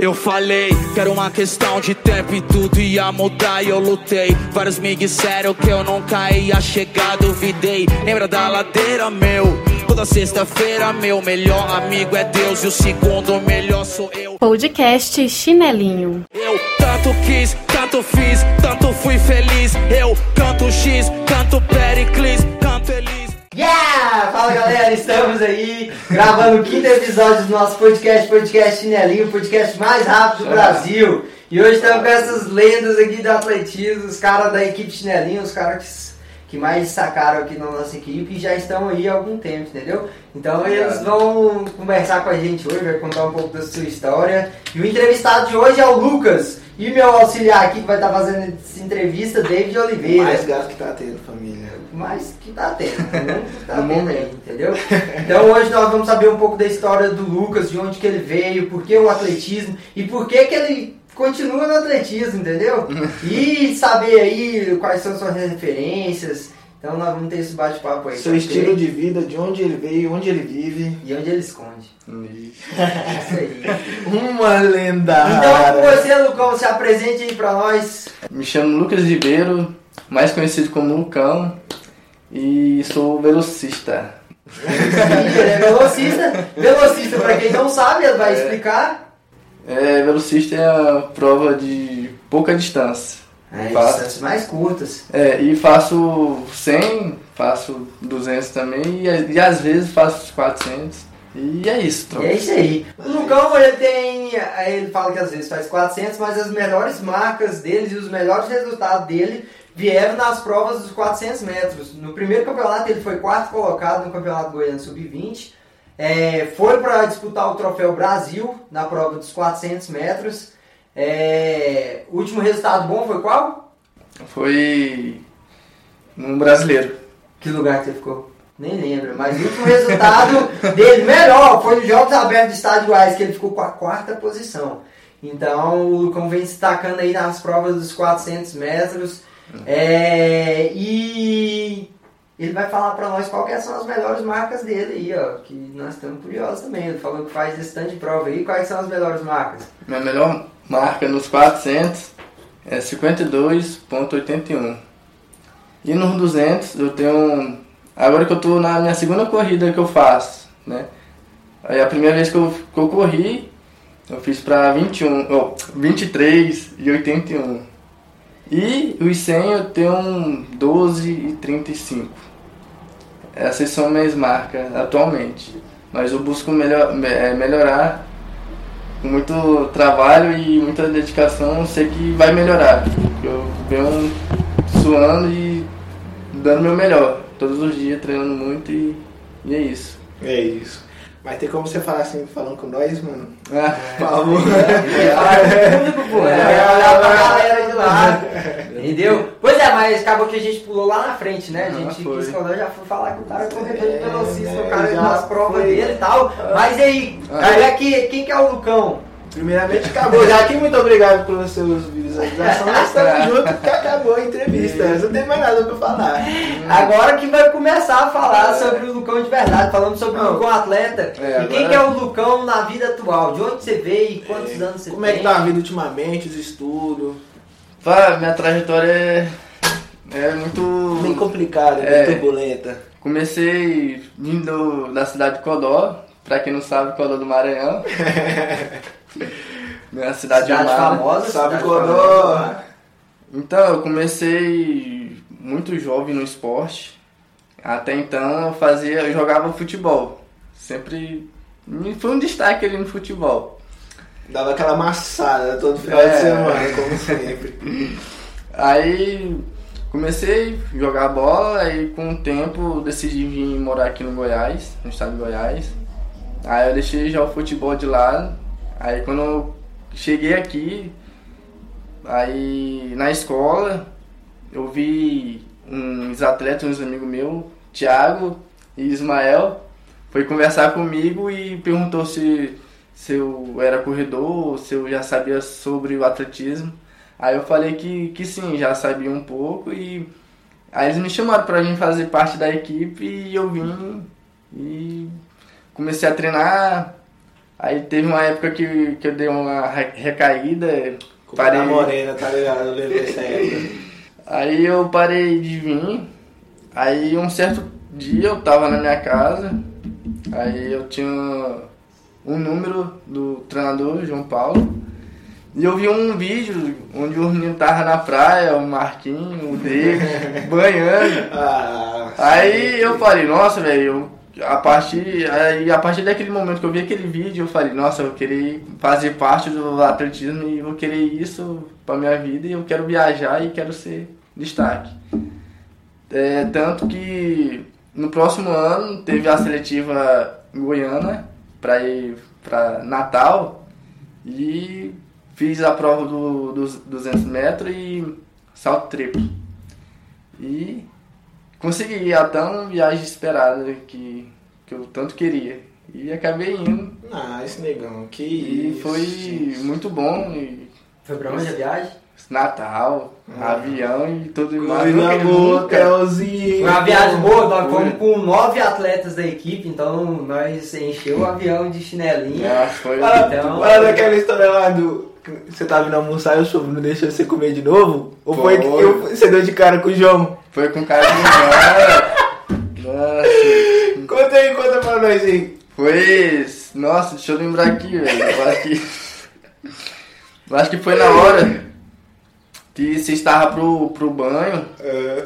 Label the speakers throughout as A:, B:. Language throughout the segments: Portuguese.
A: Eu falei que era uma questão de tempo e tudo ia mudar e eu lutei. Vários me disseram que eu nunca ia chegar, duvidei. Lembra da ladeira, meu? Toda sexta-feira, meu melhor amigo é Deus e o segundo melhor sou eu.
B: Podcast Chinelinho.
A: Eu tanto quis, tanto fiz, tanto fui feliz. Eu canto X, canto Pericles, canto.
C: Yeah! Fala galera, estamos aí gravando o quinto episódio do nosso podcast, podcast Chinelinho, o podcast mais rápido do Brasil. E hoje estamos com essas lendas aqui do atletismo, os caras da equipe Chinelinho, os caras que, que mais destacaram aqui na nossa equipe e já estão aí há algum tempo, entendeu? Então eles vão conversar com a gente hoje, vai contar um pouco da sua história. E o entrevistado de hoje é o Lucas. E meu auxiliar aqui que vai estar fazendo essa entrevista, David Oliveira.
D: Mais gasto que tá tendo, família.
C: Mas que tá tendo, né? Tá
D: No momento.
C: aí, entendeu? Então hoje nós vamos saber um pouco da história do Lucas, de onde que ele veio, por que o atletismo e por que que ele continua no atletismo, entendeu? E saber aí quais são suas referências. Então nós vamos ter esse bate-papo aí.
D: Seu estilo de vida, de onde ele veio, onde ele vive.
C: E onde ele esconde. Isso aí.
D: Uma lendária.
C: Então com você, Lucão, se apresente aí pra nós.
E: Me chamo Lucas Ribeiro, mais conhecido como Lucão, e sou velocista.
C: Ele é velocista. Velocista, pra quem não sabe, vai explicar.
E: É, velocista é a prova de pouca distância.
C: É,
E: Faço.
C: distâncias mais curtas.
E: É, e faço 100, faço 200 também, e, e às vezes faço 400. E é isso, troca.
C: é isso aí. O Lucão, ele tem. Ele fala que às vezes faz 400, mas as melhores marcas deles e os melhores resultados dele vieram nas provas dos 400 metros. No primeiro campeonato, ele foi quarto colocado no Campeonato Goiano Sub-20. É, foi para disputar o Troféu Brasil na prova dos 400 metros. É, último resultado bom foi qual?
E: Foi um brasileiro.
C: Que lugar que você ficou? Nem lembro, mas o último resultado dele melhor foi nos Jogos Abertos do Estádio Goiás, que ele ficou com a quarta posição. Então o Lucão vem destacando aí nas provas dos 400 metros. É, e ele vai falar pra nós que são as melhores marcas dele aí, ó. Que nós estamos curiosos também. Ele falou que faz tanto de prova aí. Quais são as melhores marcas?
E: Minha melhor marca nos 400 é 52.81. E nos 200 eu tenho. Agora que eu tô na minha segunda corrida que eu faço, né? Aí a primeira vez que eu, que eu corri, eu fiz pra 21, oh, 23 e 81. E os 100 eu tenho um 12 e 35. Essas são minhas marcas atualmente. Mas eu busco melhor, me- eh, melhorar com muito trabalho e muita dedicação, eu sei que vai melhorar. Eu venho suando e dando meu melhor. Todos os dias treinando muito e, e é isso.
D: É isso. Mas tem como você falar assim, falando com nós, mano?
E: Ah,
D: Por favor.
C: Fala com o público, pô. Ele vai olhar pra galera de lá. Entendeu? Pois é, mas acabou que a gente pulou lá na frente, né? A
E: Ah,
C: gente
E: foi.
C: quis quando eu já fui falar que o cara é corredor de
D: É,
C: velocista,
D: é,
C: o cara
D: já
C: nas provas
D: foi.
C: dele e tal. Mas e aí,
E: Ah.
C: aí aqui, quem que é o Lucão?
D: Primeiramente, acabou. Já aqui, muito obrigado pelas suas visualizações. Nós estamos juntos porque acabou a entrevista. Não tem mais nada pra falar.
C: Agora que vai começar a falar sobre o Lucão de verdade, falando sobre o
D: Não.
C: Lucão atleta.
E: É,
C: e quem
E: agora-
C: que é o Lucão na vida atual? De onde você veio e quantos anos você
D: Como
C: tem?
D: é que tá a vida ultimamente, os estudos?
E: pá, minha trajetória é, é muito.
D: Bem complicada,
E: É.
D: bem turbulenta.
E: Comecei vindo da cidade de Codó, pra quem não sabe, Codó do Maranhão. Minha cidade,
C: Cidade
E: amada.
C: famosa,
D: Sabe
C: cidade
D: Codó?
C: famosa.
E: Então, eu comecei muito jovem no esporte. Até então eu fazia, eu jogava futebol. Sempre foi um destaque ali no futebol.
D: Dava aquela amassada todo final
E: É.
D: de semana, como sempre.
E: Aí comecei a jogar bola, aí com o tempo decidi vir morar aqui no Goiás, no estado de Goiás. Aí eu deixei já o futebol de lado. Aí quando eu cheguei aqui, aí na escola, eu vi uns atletas, uns amigos meus, Thiago e Ismael, foi conversar comigo e perguntou se, se eu era corredor, se eu já sabia sobre o atletismo. Aí eu falei que, que sim, já sabia um pouco e aí eles me chamaram para vir fazer parte da equipe e eu vim e comecei a treinar Aí teve uma época que, que eu dei uma re- recaída,
D: Culpa
E: parei.
D: morena, tá ligado? Eu lembro dessa época.
E: Aí eu parei de vir. Aí um certo dia eu tava na minha casa. Aí eu tinha um número do treinador, João Paulo. E eu vi um vídeo onde o menino tava na praia, o Marquinho, o David, banhando.
D: Ah,
E: Aí eu falei, nossa, velho, a partir, aí, a partir daquele momento que eu vi aquele vídeo, eu falei, nossa, eu querer fazer parte do atletismo e vou querer isso pra minha vida e eu quero viajar e quero ser destaque. É, tanto que no próximo ano teve a seletiva em Goiânia pra ir pra Natal e fiz a prova do, dos 200 metros e salto triplo. E consegui ir até uma viagem esperada que, que eu tanto queria. E acabei indo.
D: nice, negão. Que
E: E
D: isso.
E: foi muito bom. E
C: Foi pra onde a viagem?
E: Natal, avião e tudo mais.
D: Coisa boa.
C: Foi uma viagem boa, nós fomos com nove atletas da equipe, então nós encheu o avião de chinelinho.
E: Nossa, foi.
C: Então-
D: para daquela história lá do. Que Você tava vindo almoçar e o sogro não deixou você comer de novo? Ou foi, que
E: Foi.
D: eu- você deu de cara com o João?
E: Foi com cara de Nossa.
D: Conta aí, conta pra nós aí.
E: Foi. Nossa, deixa eu lembrar aqui, velho. Eu acho que. Eu acho que foi na hora que você estava pro, pro banho.
D: É,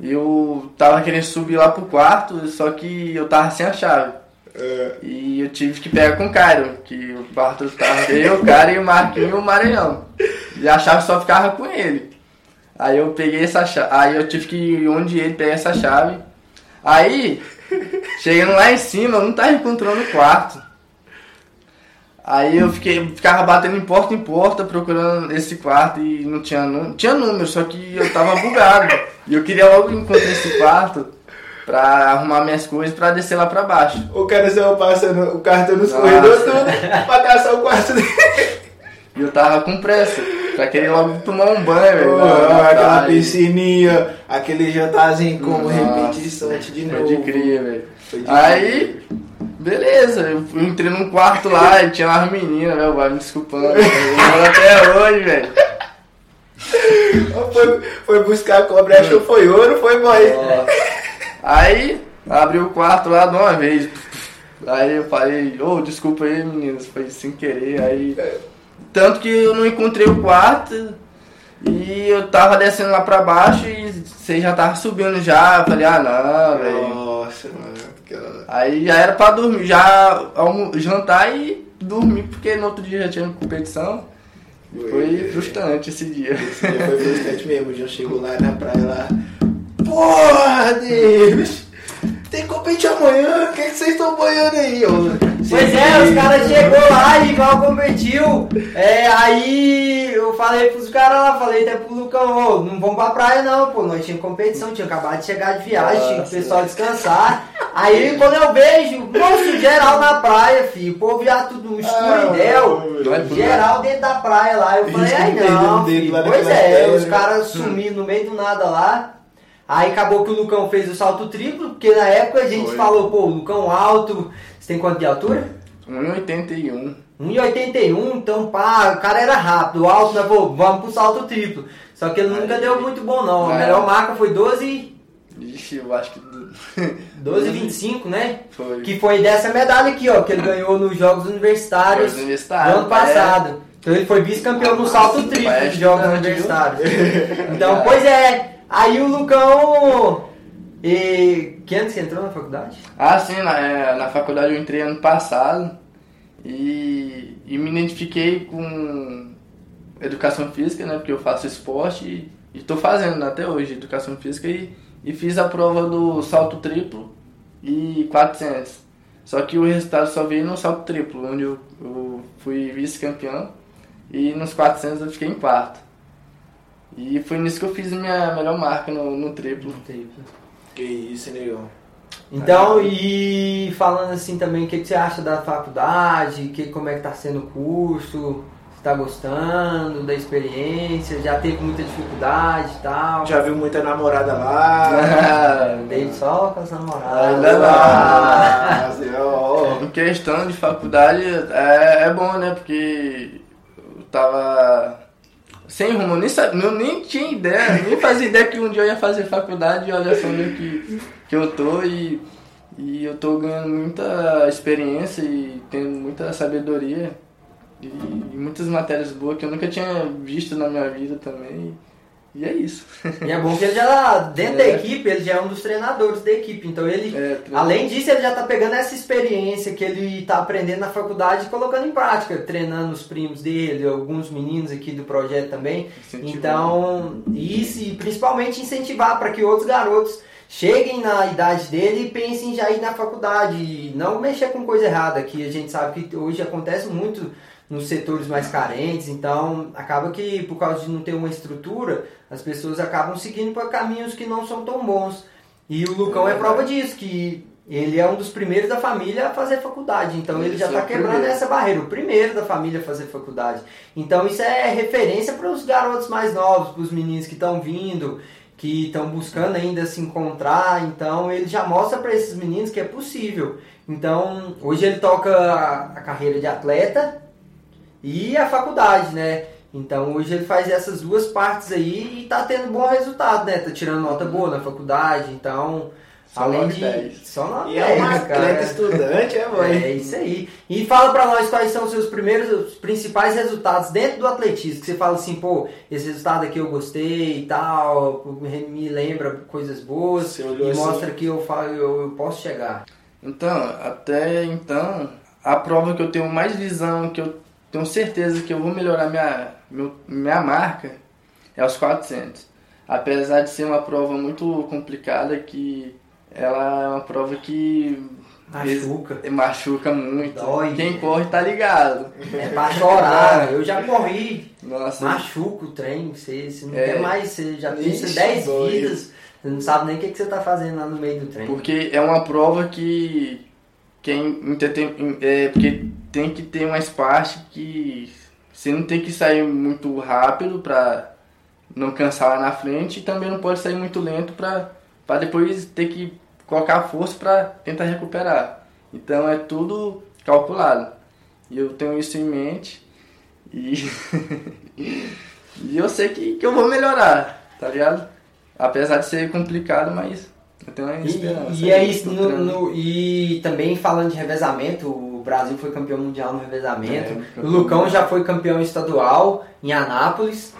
E: E eu tava querendo subir lá pro quarto, só que eu tava sem a chave.
D: É.
E: E eu tive que pegar com o Cairo, que o quarto tava eu, o Cairo e o Marquinho e o Maranhão. E a chave só ficava com ele. Aí eu peguei essa chave, aí eu tive que ir onde ele pegar essa chave. Aí, chegando lá em cima, eu não tava encontrando o quarto. Aí eu fiquei, ficava batendo em porta em porta procurando esse quarto e não tinha número. Tinha número, só que eu tava bugado. E eu queria logo encontrar esse quarto pra arrumar minhas coisas pra descer lá pra baixo.
D: O cara saiu passando o cartão nos corredores tudo pra caçar o quarto dele.
E: E eu tava com pressa, pra querer logo tomar um banho, velho.
D: Aquela piscininha, aquele jantarzinho como repetição de novo.
E: Pode crer, velho.
D: Foi de
E: Aí, beleza, eu entrei num quarto lá e tinha umas meninas, velho, vai me desculpando. Eu lembro até hoje, velho.
D: Foi, foi buscar a cobra, achou foi ouro, foi mãe.
E: Aí, abri o quarto lá de uma vez. Aí eu falei, ô, desculpa aí, meninas, foi sem querer. Aí. Tanto que eu não encontrei o quarto e eu tava descendo lá pra baixo e você já tava subindo já. Eu falei, ah não, velho.
D: Nossa, mano.
E: Aí já era pra dormir, já jantar e dormir, porque no outro dia já tinha competição. Foi frustrante esse dia.
D: Esse dia foi frustrante mesmo. O João chegou lá na praia lá. Porra, Deus! Tem competição amanhã, o que, que vocês estão banhando aí? ô?
C: Pois é, os caras chegou lá e igual competiu. É, aí eu falei pros caras lá, falei até pro Lucão, ô, não vamos pra praia não, pô. Nós tínhamos competição, tinha acabado de chegar de viagem, tinha que o pessoal descansar. Aí quando eu vejo, monstro geral na praia, filho. O povo já tudo escuridel.
E: Pro
C: Geral dentro da praia lá. Eu falei, ai não, filho. Pois é, os caras sumiram no meio do nada lá. Aí acabou que o Lucão fez o salto triplo, porque na época a gente
E: Foi.
C: falou, pô, o Lucão alto, você tem quanto de altura?
E: 1,81.
C: 1,81, então pá, o cara era rápido, alto, né, pô, vamos pro salto triplo. Só que ele nunca deu muito bom não, a
E: É.
C: melhor marca foi 12,
E: Ixi, eu acho que.
C: 12,25, né?
E: Foi.
C: Que foi dessa medalha aqui, ó, que ele ganhou nos Jogos Universitários do ano passado. Então ele foi vice-campeão no salto triplo
E: Vai
C: dos Jogos? Universitários. Então, pois é, aí o Lucão... E... Que ano você entrou na faculdade?
E: Ah, sim, na, é, na faculdade eu entrei ano passado e, e me identifiquei com educação física, né? Porque eu faço esporte e, e tô fazendo até hoje educação física e, e fiz a prova do salto triplo e 400. Só que o resultado só veio no salto triplo, onde eu, eu fui vice-campeão e nos 400 eu fiquei em quarto. E foi nisso que eu fiz a minha melhor marca no, no triplo.
D: Que isso, negão.
C: Então, e falando assim também, o que, que você acha da faculdade? Que, como é que tá sendo o curso? Você tá gostando da experiência? Já teve muita dificuldade e tal?
D: Já viu muita namorada lá?
C: Dei só com as namoradas.
E: Ainda
D: ó.
E: Porque questão de faculdade é, é bom, né? Porque eu tava sem rumo, nem, sabia, eu nem tinha ideia, nem fazia ideia que um dia eu ia fazer faculdade e olha só onde que, que eu tô e, e eu tô ganhando muita experiência e tendo muita sabedoria e, e muitas matérias boas que eu nunca tinha visto na minha vida também. E é isso.
C: E é bom que ele já, dentro é. da equipe, ele já é um dos treinadores da equipe. Então ele, é, além disso, ele já está pegando essa experiência que ele está aprendendo na faculdade e colocando em prática, treinando os primos dele, alguns meninos aqui do projeto também. Então, isso e principalmente incentivar para que outros garotos cheguem na idade dele e pensem já ir na faculdade. E não mexer com coisa errada, que a gente sabe que hoje acontece muito nos setores mais carentes, então acaba que por causa de não ter uma estrutura, as pessoas acabam seguindo para caminhos que não são tão bons. E o Lucão é, é prova disso, que ele é um dos primeiros da família a fazer faculdade, então ele, ele já está é quebrando primeiro. essa barreira, o primeiro da família a fazer faculdade. Então isso é referência para os garotos mais novos, para os meninos que estão vindo, que estão buscando ainda se encontrar, então ele já mostra para esses meninos que é possível. Então, hoje ele toca a carreira de atleta e a faculdade, né? Então hoje ele faz essas duas partes aí e tá tendo bom resultado, né? Tá tirando nota boa na faculdade, então. Só além de. 10. Só nota
D: e 10, é um atleta estudante, é, mãe.
C: É isso aí. E fala pra nós quais são os seus primeiros, os principais resultados dentro do atletismo. Que você fala assim, pô, esse resultado aqui eu gostei e tal, me lembra coisas boas e assim. mostra que eu, falo, eu, eu posso chegar.
E: Então, até então, a prova que eu tenho mais visão, que eu tenho certeza que eu vou melhorar minha, meu, minha marca é os 400. Apesar de ser uma prova muito complicada, que ela é uma prova que
C: machuca,
E: machuca muito. Dói. Quem corre tá ligado.
C: É pra chorar. Eu já corri. Nossa. Machuca o trem. Você, você não é, quer mais, você já tem 10 vidas. Você não sabe nem o que, que você tá fazendo lá no meio do trem.
E: Porque é uma prova que quem é, porque tem que ter mais parte que você não tem que sair muito rápido para não cansar lá na frente e também não pode sair muito lento para depois ter que colocar força para tentar recuperar. Então é tudo calculado. E eu tenho isso em mente e, e eu sei que, que eu vou melhorar, tá ligado? Apesar de ser complicado, mas eu tenho uma esperança.
C: E, e é no, no, e também falando de revezamento, Brasil foi campeão mundial no revezamento. É, o Lucão já foi campeão estadual em Anápolis.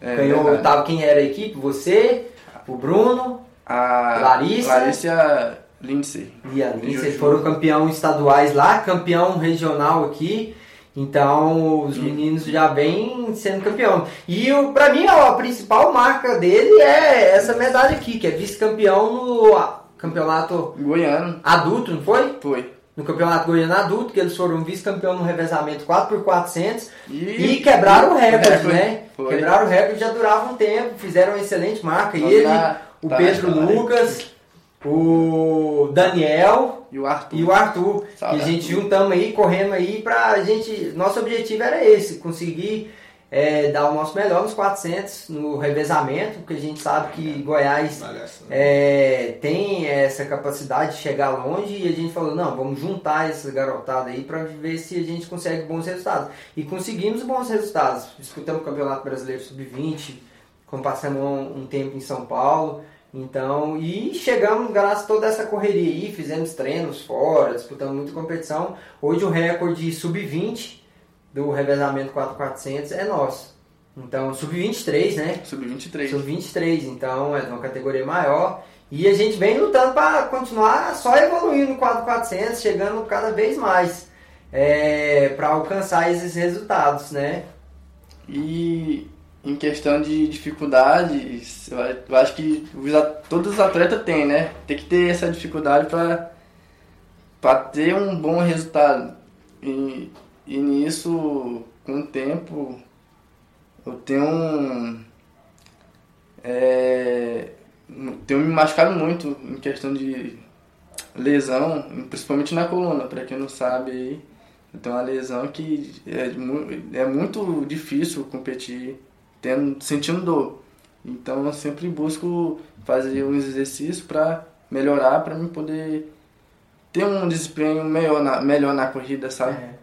C: É, Ganhou, verdade. tava quem era a equipe? Você, o Bruno,
E: a
C: Larissa.
E: Larissa e a Lindsay.
C: E a Lindsay foram campeão estaduais lá, campeão regional aqui. Então os meninos já vêm sendo campeão. E o, pra mim a principal marca dele é essa medalha aqui, que é vice-campeão no campeonato
E: goiano
C: adulto, não foi?
E: Foi
C: no Campeonato Goiano Adulto, que eles foram vice-campeão no revezamento 4x400 e, e quebraram o recorde, né? Foi. Quebraram o recorde, já durava um tempo, fizeram uma excelente marca. e ele, o tá Pedro Lucas, o Daniel
E: e o Arthur.
C: E o Arthur. que a gente juntamos aí, correndo aí pra gente. Nosso objetivo era esse, conseguir é, dar o nosso melhor nos 400 no revezamento, porque a gente sabe que Goiás é, tem essa capacidade de chegar longe e a gente falou, não, vamos juntar essa garotada aí para ver se a gente consegue bons resultados. E conseguimos bons resultados. Disputamos o Campeonato Brasileiro Sub-20, como passamos um, um tempo em São Paulo. Então, e chegamos graças a toda essa correria aí, fizemos treinos fora, disputamos muita competição. Hoje o recorde sub-20 do revezamento 4400 é nosso. Então, sub-23, né?
E: Sub-23.
C: Sub-23, então é de uma categoria maior. E a gente vem lutando para continuar só evoluindo no 4400, chegando cada vez mais é, para alcançar esses resultados, né?
E: E em questão de dificuldades, eu acho que todos os atletas têm, né? Tem que ter essa dificuldade para ter um bom resultado. E e nisso, com o tempo, eu tenho. É, tenho me machucado muito em questão de lesão, principalmente na coluna, para quem não sabe aí. Eu tenho uma lesão que é, é muito difícil competir tendo, sentindo dor. Então eu sempre busco fazer uns exercícios para melhorar, para me poder ter um desempenho melhor na, melhor na corrida, sabe?
C: É.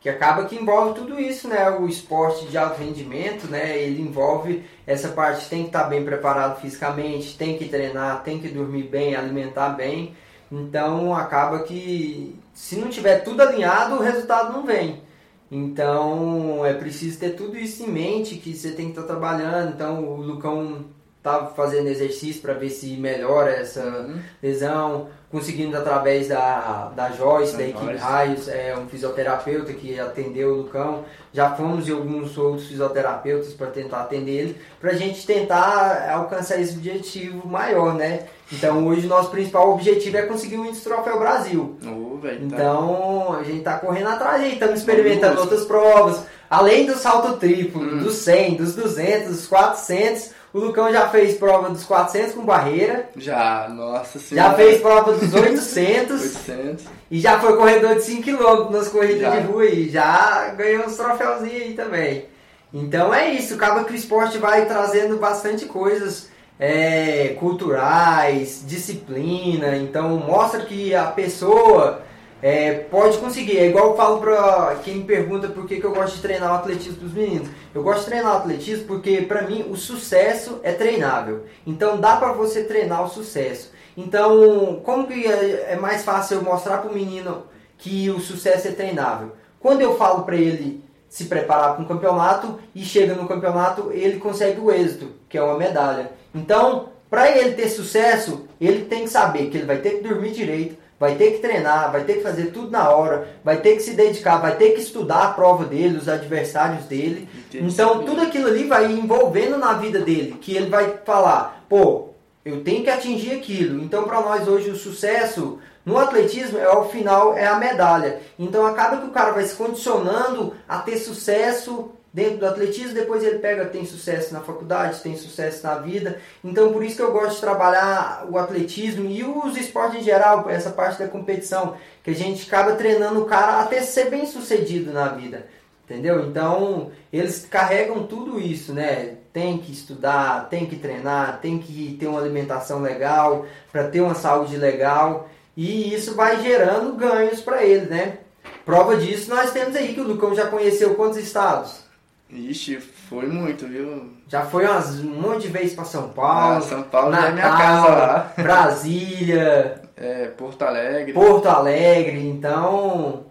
C: Que acaba que envolve tudo isso, né? O esporte de alto rendimento, né? Ele envolve essa parte, tem que estar bem preparado fisicamente, tem que treinar, tem que dormir bem, alimentar bem. Então acaba que se não tiver tudo alinhado, o resultado não vem. Então é preciso ter tudo isso em mente, que você tem que estar trabalhando. Então o Lucão tá fazendo exercício para ver se melhora essa
E: Uhum.
C: lesão, conseguindo através da, da Joyce,
E: Da
C: da equipe
E: Joyce.
C: Raios, é um fisioterapeuta que atendeu o Lucão. Já fomos em alguns outros fisioterapeutas para tentar atender ele, para a gente tentar alcançar esse objetivo maior, né? Então hoje o nosso principal objetivo é conseguir o Índice Troféu Brasil.
E: Ô, velho, tá-
C: Então a gente tá correndo atrás aí, estamos experimentando outras provas. Além do salto triplo,
E: Hum.
C: dos 100, dos 200, dos 400, o Lucão já fez prova dos 400 com barreira,
E: Já, nossa
C: já
E: senhora.
C: fez prova dos 800
E: 800.
C: e já foi corredor de 5km nas corridas
E: Já.
C: de rua e já ganhou uns troféuzinhos aí também. Então é isso, acaba que o esporte vai trazendo bastante coisas é, culturais, disciplina, então mostra que a pessoa é, pode conseguir. É igual eu falo pra quem pergunta por que, que eu gosto de treinar o atletismo dos meninos. Eu gosto de treinar o atletismo porque pra mim o sucesso é treinável. Então dá pra você treinar o sucesso. Então, como que é é mais fácil eu mostrar pro menino que o sucesso é treinável? Quando eu falo pra ele se preparar para um campeonato e chega no campeonato, ele consegue o êxito, que é uma medalha. Então, para ele ter sucesso, ele tem que saber que ele vai ter que dormir direito, vai ter que treinar, vai ter que fazer tudo na hora, vai ter que se dedicar, vai ter que estudar a prova dele, os adversários dele. Então, tudo aquilo ali vai envolvendo na vida dele, que ele vai falar, pô, eu tenho que atingir aquilo. Então, para nós hoje, o sucesso no atletismo, é ao final, é a medalha. Então, acaba que o cara vai se condicionando a ter sucesso dentro do atletismo, depois ele pega, tem sucesso na faculdade, tem sucesso na vida. Então, por isso que eu gosto de trabalhar o atletismo e os esportes em geral, essa parte da competição, que a gente acaba treinando o cara até ser bem sucedido na vida. Entendeu? Então, eles carregam tudo isso, né? Tem que estudar, tem que treinar, tem que ter uma alimentação legal, para ter uma saúde legal, e isso vai gerando ganhos para ele, né? Prova disso nós temos aí que o Lucão já conheceu quantos estados?
E: Ixi, foi muito, viu?
C: Já foi umas, um monte de vezes para São Paulo,
E: Ah, São Paulo já é minha
C: Natal,
E: casa lá.
C: Brasília,
E: É, Porto Alegre.
C: Porto Alegre, então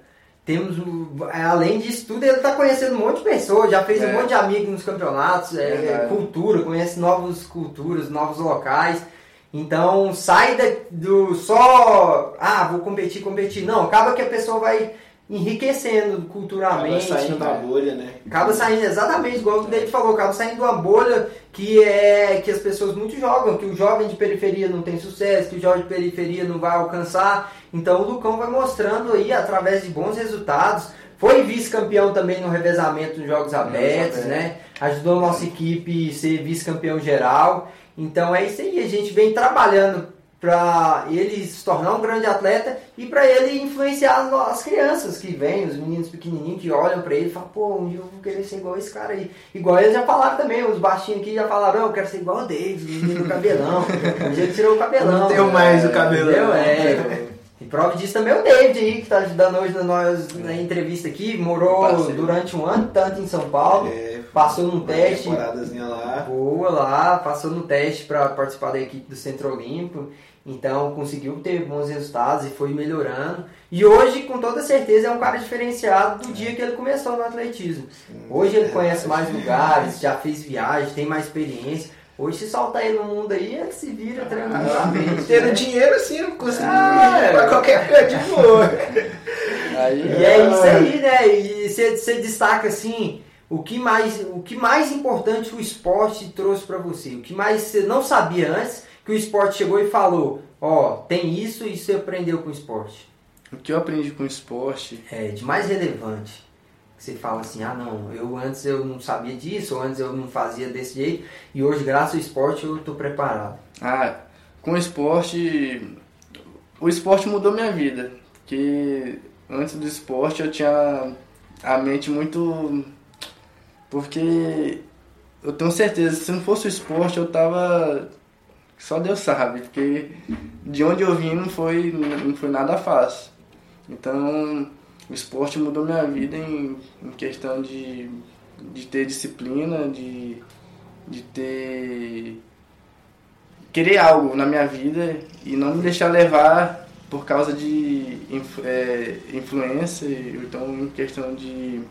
C: temos além disso tudo ele está conhecendo um monte de pessoas, já fez um
E: É.
C: monte de amigos nos campeonatos, é, cultura, conhece novas culturas, novos locais. Então sai da- do só ah vou competir, competir, não acaba que a pessoa vai enriquecendo
D: Acaba
C: culturalmente,
D: saindo da bolha, né?
C: Acaba saindo exatamente igual o David falou, acaba saindo de uma bolha que é que as pessoas muito jogam, que o jovem de periferia não tem sucesso, que o jovem de periferia não vai alcançar. Então o Lucão vai mostrando aí através de bons resultados. Foi vice-campeão também no revezamento dos Jogos Abertos,
E: Abertos.
C: né? Ajudou a nossa equipe a ser vice-campeão geral. Então é isso aí, a gente vem trabalhando para ele se tornar um grande atleta e para ele influenciar as crianças que vêm, os meninos pequenininhos que olham para ele e falam, pô, um dia eu vou querer ser igual esse cara aí. Igual eles já falaram também, os baixinhos aqui já falaram, eu quero ser igual o David, o menino do cabelão. Um dia ele tirou o cabelão.
D: Não tenho mais o cabelão.
C: Entendeu? É. E prova disso também é o David aí, que tá ajudando hoje na, nós, na entrevista aqui, morou
E: Parceiro.
C: durante um ano, tanto em São Paulo,
D: É,
C: passou num teste.
D: lá.
C: Boa lá, passou no teste para participar da equipe do Centro Olímpico, então conseguiu ter bons resultados e foi melhorando. E hoje, com toda certeza, é um cara diferenciado do dia que ele começou no atletismo. Hoje ele conhece mais lugares, já fez viagem, tem mais experiência. Hoje, se soltar ele no mundo aí, ele se vira tranquilamente.
D: Tendo
C: né?
D: dinheiro assim, eu consegui
C: Ah,
D: ir pra qualquer canto de boa.
C: E é isso aí, né? E você destaca assim o que mais o que mais importante o esporte trouxe pra você, o que mais você não sabia antes que o esporte chegou e falou, ó, tem isso e você aprendeu com o esporte.
E: o que eu aprendi com o esporte,
C: É de mais relevante. Você fala assim, ah não, eu antes eu não sabia disso, ou antes eu não fazia desse jeito, e hoje, graças ao esporte, eu tô preparado.
E: ah, com o esporte, o esporte mudou minha vida, porque antes do esporte eu tinha a mente muito, porque eu tenho certeza, se não fosse o esporte eu tava só Deus sabe, porque de onde eu vim não foi, não foi nada fácil. Então, o esporte mudou minha vida em, em questão de, de ter disciplina, de, de ter. querer algo na minha vida e não me deixar levar por causa de é, influência, então em questão de,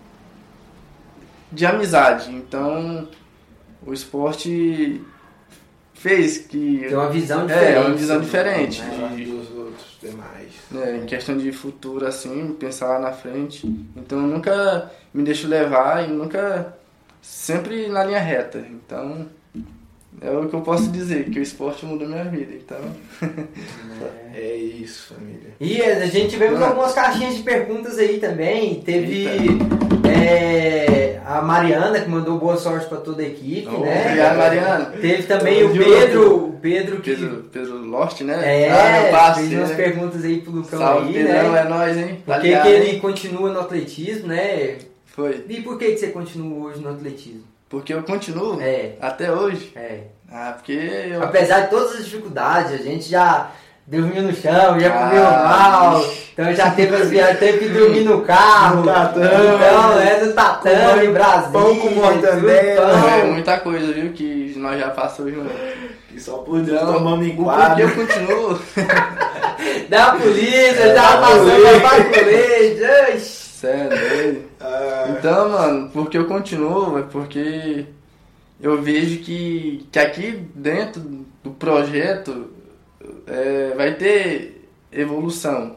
E: de amizade. Então, o esporte fez que.
C: Tem uma visão diferente.
E: É, uma visão diferente.
C: né?
E: de-
D: dos outros demais.
E: né, em questão de futuro, assim, pensar lá na frente. Então eu nunca me deixo levar e nunca. sempre na linha reta. Então é o que eu posso dizer, que o esporte mudou minha vida. Então.
D: É isso, família.
C: E a gente tivemos
E: Ah.
C: algumas caixinhas de perguntas aí também. Teve é, a Mariana que mandou boa sorte pra toda a equipe, né?
E: Obrigado, Mariana.
C: Teve também o Pedro, o Pedro que
E: Pedro, Pedro Lost, né?
C: é,
E: ah, meu
C: fez umas
E: né?
C: perguntas aí pro Lucão
E: Salve,
C: aí,
E: Pedrão,
C: né?
E: é nóis, hein?
C: Por que, que ele continua no atletismo, né?
E: Foi.
C: E por que, que você continua hoje no atletismo?
E: Porque eu continuo
C: É,
E: até hoje.
C: é.
E: Ah, porque eu.
C: Apesar de todas as dificuldades, a gente já dormiu no chão, já
E: Ah,
C: comeu mal, então já teve as viagens, teve que dormir no carro.
D: No tatame.
C: Então, é no tatame, Brasil.
D: pão com mortadela.
C: tudo
E: É muita coisa, viu? Que nós já passamos junto.
D: E só por Deus
E: Então,
D: tomamos em quadro.
E: eu continuo.
C: Da polícia,
D: É,
C: já
D: da
C: passou
D: polícia.
C: pra colete.
E: Sério, doido.
D: Ah,
E: Então, mano, porque eu continuo, é porque eu vejo que, que aqui dentro do projeto é, vai ter evolução.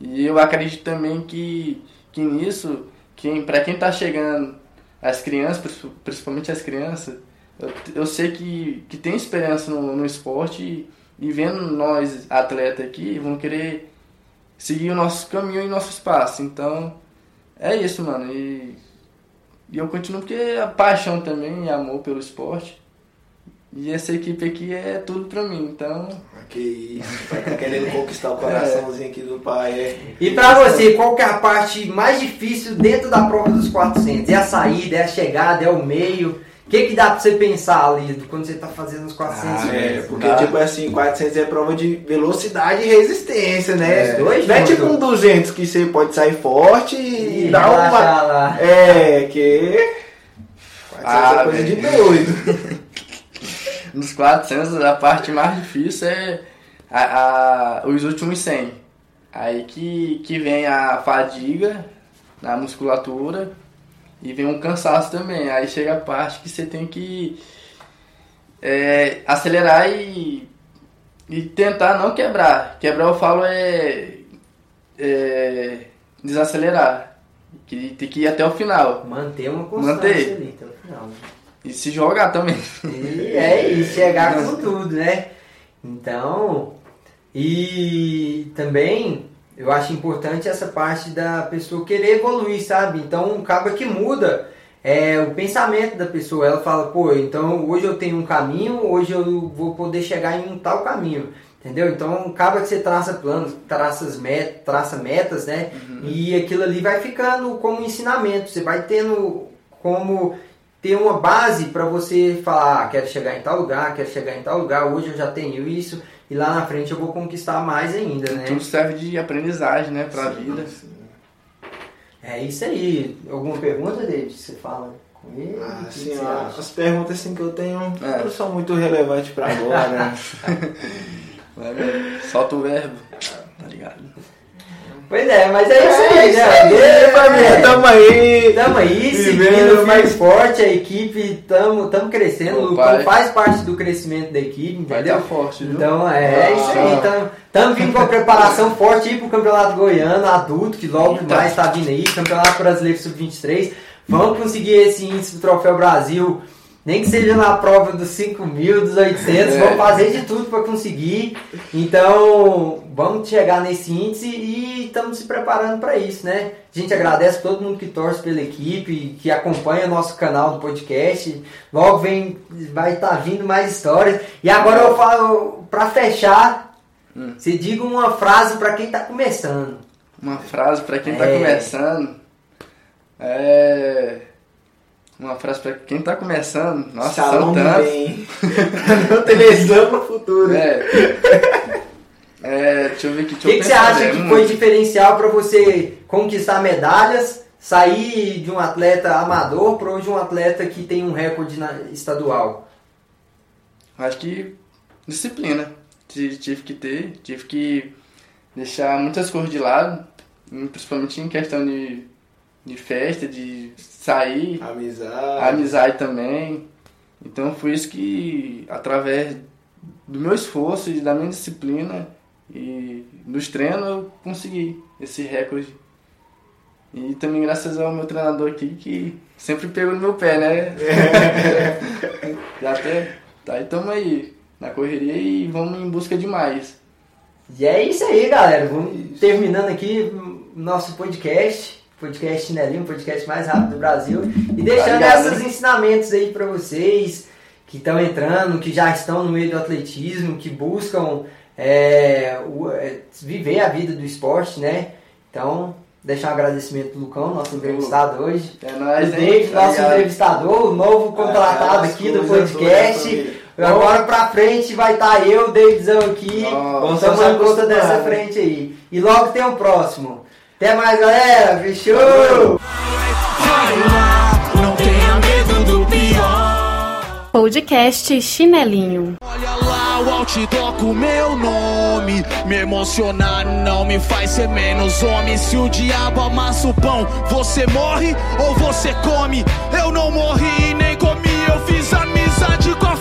E: E eu acredito também que, que nisso, quem, para quem tá chegando, as crianças, princi- principalmente as crianças, eu, eu sei que, que tem esperança no, no esporte e, e vendo nós, atletas aqui, vão querer seguir o nosso caminho e nosso espaço. Então, é isso, mano. E, e eu continuo porque a paixão também e amor pelo esporte. E essa equipe aqui é tudo pra mim, então.
D: que isso. Tá querendo conquistar o coraçãozinho aqui do pai, é.
C: E pra você, qual que é a parte mais difícil dentro da prova dos 400? É a saída, é a chegada, é o meio? O que, que dá pra você pensar ali quando você tá fazendo os 400
D: Ah, é, porque
E: Tá.
D: tipo assim, 400 é prova de velocidade e resistência, né?
C: Os dois
D: Não é tipo um 200 que você pode sair forte e,
C: E
D: dar uma...
C: lá.
D: É, que... 400
E: Ah,
D: é coisa de doido.
E: Nos 400, a parte mais difícil é a, a- os últimos 100. Aí que, que vem a fadiga na musculatura e vem um cansaço também. Aí chega a parte que você tem que é, acelerar e, e tentar não quebrar. Quebrar eu falo é, é desacelerar. Que tem que ir até o final.
C: Manter uma constância
E: Manter.
C: ali até o final.
E: E se jogar também.
C: E é, e chegar com tudo, né? Então, e também eu acho importante essa parte da pessoa querer evoluir, sabe? Então, acaba que muda é, o pensamento da pessoa. Ela fala, pô, então hoje eu tenho um caminho, hoje eu vou poder chegar em um tal caminho. Entendeu? Então acaba que você traça planos, traça, met, traça metas, né? E aquilo ali vai ficando como ensinamento. Você vai tendo como ter uma base para você falar, ah, quero chegar em tal lugar, quero chegar em tal lugar, hoje eu já tenho isso, e lá na frente eu vou conquistar mais ainda, né?
E: Tudo serve de aprendizagem, né, pra vida.
C: É isso aí. Alguma pergunta, David? Você fala com ele?
D: Ah, assim,
C: acha?
D: as perguntas assim que eu tenho
E: É.
D: não são muito relevantes pra agora. né?
E: Solta o verbo. Tá ligado?
C: Pois é, mas é isso aí,
D: É isso aí,
C: né?
D: família,
C: É.
D: tamo aí.
C: Tamo aí,
D: Vivendo,
C: seguindo mais forte, a equipe, tamo, tamo crescendo, o Lucão
E: pai.
C: faz parte do crescimento da equipe,
E: Vai
C: entendeu?
E: dar forte, viu?
C: Então é
D: Ah.
C: isso aí, tamo, tamo vindo com a preparação forte aí pro Campeonato Goiano adulto, que logo
E: Eita.
C: mais tá vindo aí, Campeonato Brasileiro Sub-23. Vamos conseguir esse índice do Troféu Brasil, nem que seja na prova dos 5 mil, dos 800,
E: É.
C: vamos fazer de tudo para conseguir. Então, vamos chegar nesse índice e estamos se preparando para isso, né? A gente agradece todo mundo que torce pela equipe, que acompanha nosso canal do podcast. Logo vem, vai estar vindo mais histórias. E agora eu falo, para fechar,
E: Hum.
C: você diga uma frase para quem está começando.
E: Uma frase pra quem tá
C: É.
E: começando é. Uma frase pra quem tá começando. Nossa,
D: Salão bem. Não televisão pro futuro.
E: É. É, deixa eu ver aqui.
C: O que, que você acha que foi diferencial para você conquistar medalhas, sair de um atleta amador para hoje um atleta que tem um recorde na- estadual?
E: Acho que disciplina. Ti- Tive que ter, tive que deixar muitas coisas de lado, hum, principalmente em questão de, de festa, de sair,
D: Amizade.
E: amizade também. Então foi isso que, através do meu esforço e da minha disciplina e dos treinos, eu consegui esse recorde. E também graças ao meu treinador aqui que sempre pegou no meu pé, né? Já até. Tá, aí tamo aí na correria e vamos em busca de mais.
C: E é isso aí, galera. Vamos terminando aqui o nosso podcast. Podcast Chinelinho, o podcast mais rápido do Brasil. E deixando
E: Obrigado,
C: esses
E: hein?
C: ensinamentos aí pra vocês que estão entrando, que já estão no meio do atletismo, que buscam é, o- é, viver a vida do esporte, né? Então, deixar um agradecimento pro Lucão, nosso entrevistado hoje.
E: É
C: O
E: nóis, hein?
C: David, nosso
E: Obrigado.
C: entrevistador, o novo contratado
D: Ah, as
C: aqui do podcast. Agora pra frente vai estar eu, o Davidzão aqui, tomando conta dessa
D: né?
C: frente aí. E logo tem o próximo. Até mais, galera. Fechou!
A: Vai lá, não tenha medo do pior.
B: Podcast Chinelinho.
A: Olha lá o outdoor com meu nome. Me emocionar não me faz ser menos homem. Se o diabo amassa o pão, você morre ou você come? Eu não morri nem comi, eu fiz amizade com a